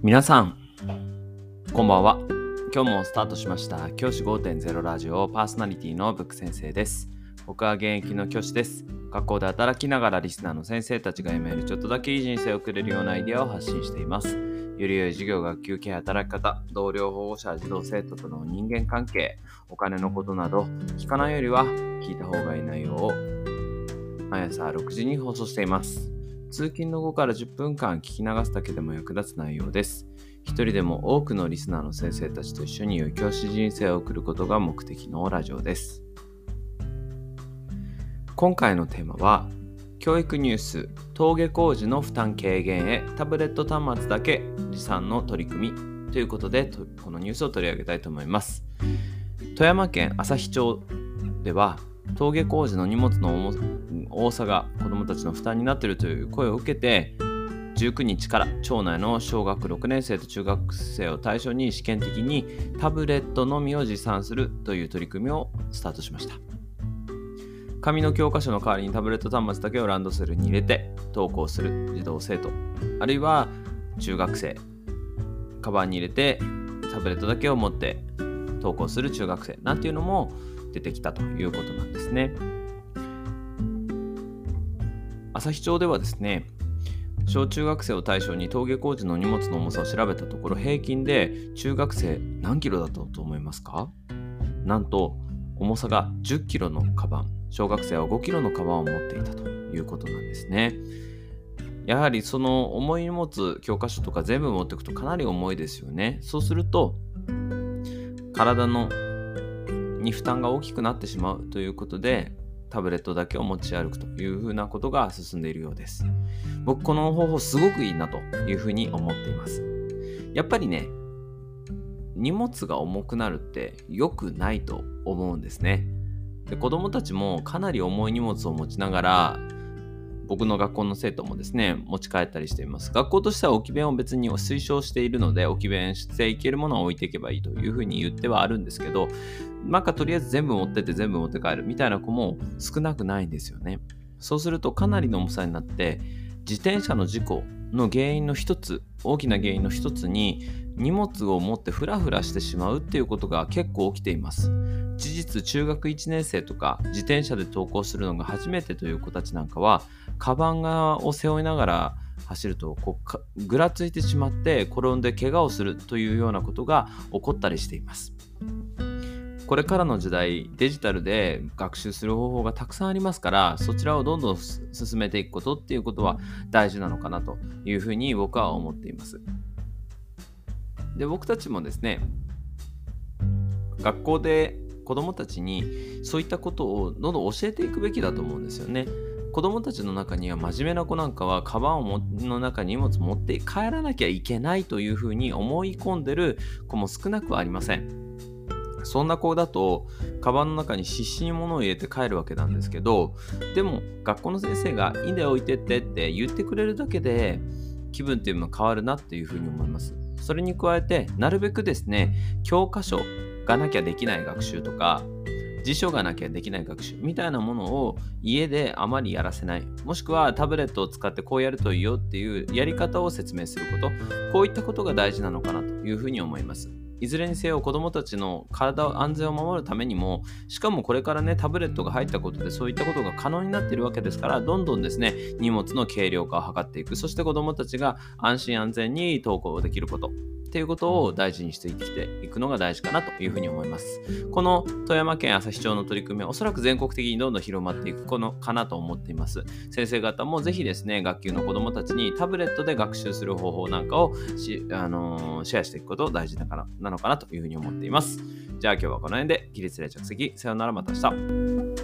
皆さん、こんばんは。今日もスタートしました教師5.0ラジオパーソナリティのブック先生です。僕は現役の教師です。学校で働きながらリスナーの先生たちが読めるちょっとだけいい人生を送れるようなアイデアを発信しています。より良い授業、学級系、働き方、同僚、保護者、児童生徒との人間関係、お金のことなど、聞かないよりは聞いた方がいい内容を毎朝6時に放送しています。通勤の後から10分間聞き流すだけでも役立つ内容です。一人でも多くのリスナーの先生たちと一緒に良い教師人生を送ることが目的のラジオです。今回のテーマは、教育ニュース、登下校時の負担軽減へタブレット端末だけ持参の取り組みということで、このニュースを取り上げたいと思います。富山県朝日町では、登下校時の荷物の多さが子どもたちの負担になっているという声を受けて19日から町内の小学6年生と中学生を対象に試験的にタブレットのみを持参するという取り組みをスタートしました。紙の教科書の代わりにタブレット端末だけをランドセルに入れて登校する児童生徒あるいは中学生カバンに入れてタブレットだけを持って登校する中学生なんていうのも出てきたということなんですね。朝日町ではですね、小中学生を対象に登下校時の荷物の重さを調べたところ平均で中学生何キロだったと思いますか？なんと重さが10キロのカバン小学生は5キロのカバンを持っていたということなんですね。やはりその重い荷物教科書とか全部持っていくとかなり重いですよね。そうすると体のに負担が大きくなってしまうということでタブレットだけを持ち歩くというふうなことが進んでいるようです。僕この方法すごくいいなというふうに思っています。やっぱりね、荷物が重くなるって良くないと思うんですね。で子供たちもかなり重い荷物を持ちながら僕の学校の生徒もですね、持ち帰ったりしています。学校としては置き弁を別に推奨しているので、置き弁していけるものを置いていけばいいというふうに言ってはあるんですけど、なんかとりあえず全部持ってって全部持って帰るみたいな子も少なくないんですよね。そうするとかなりの重さになって、自転車の事故の原因の一つ、大きな原因の一つに、荷物を持ってフラフラしてしまうっていうことが結構起きています。事実中学1年生とか自転車で登校するのが初めてという子たちなんかはカバンがを背負いながら走るとこうぐらついてしまって転んで怪我をするというようなことが起こったりしています。これからの時代デジタルで学習する方法がたくさんありますからそちらをどんどん進めていくことっていうことは大事なのかなというふうに僕は思っています。で僕たちもですね学校で子どもたちにそういったことをどんどん教えていくべきだと思うんですよね。子供たちの中には真面目な子なんかはカバンをの中に荷物持って帰らなきゃいけないというふうに思い込んでる子も少なくはありません。そんな子だとカバンの中に必死に物を入れて帰るわけなんですけどでも学校の先生が「いいんだよ置いてって」って言ってくれるだけで気分っていうのは変わるなっていうふうに思います。それに加えてなるべくですね教科書がなきゃできない学習とか辞書がなきゃできない学習みたいなものを家であまりやらせない。もしくはタブレットを使ってこうやるといいよっていうやり方を説明すること。こういったことが大事なのかなというふうに思いますいずれにせよ子どもたちの体を安全を守るためにもしかもこれからねタブレットが入ったことでそういったことが可能になっているわけですからどんどんですね荷物の軽量化を図っていくそして子どもたちが安心安全に登校できることっていうことを大事にして生きていくのが大事かなというふうに思います。この富山県朝日町の取り組みはおそらく全国的にどんどん広まっていくこのかなと思っています。先生方もぜひですね、学級の子どもたちにタブレットで学習する方法なんかをし、あのー、シェアしていくこと大事だからななのかなというふうに思っています。じゃあ今日はこの辺で起立例着席。さようならまた明日。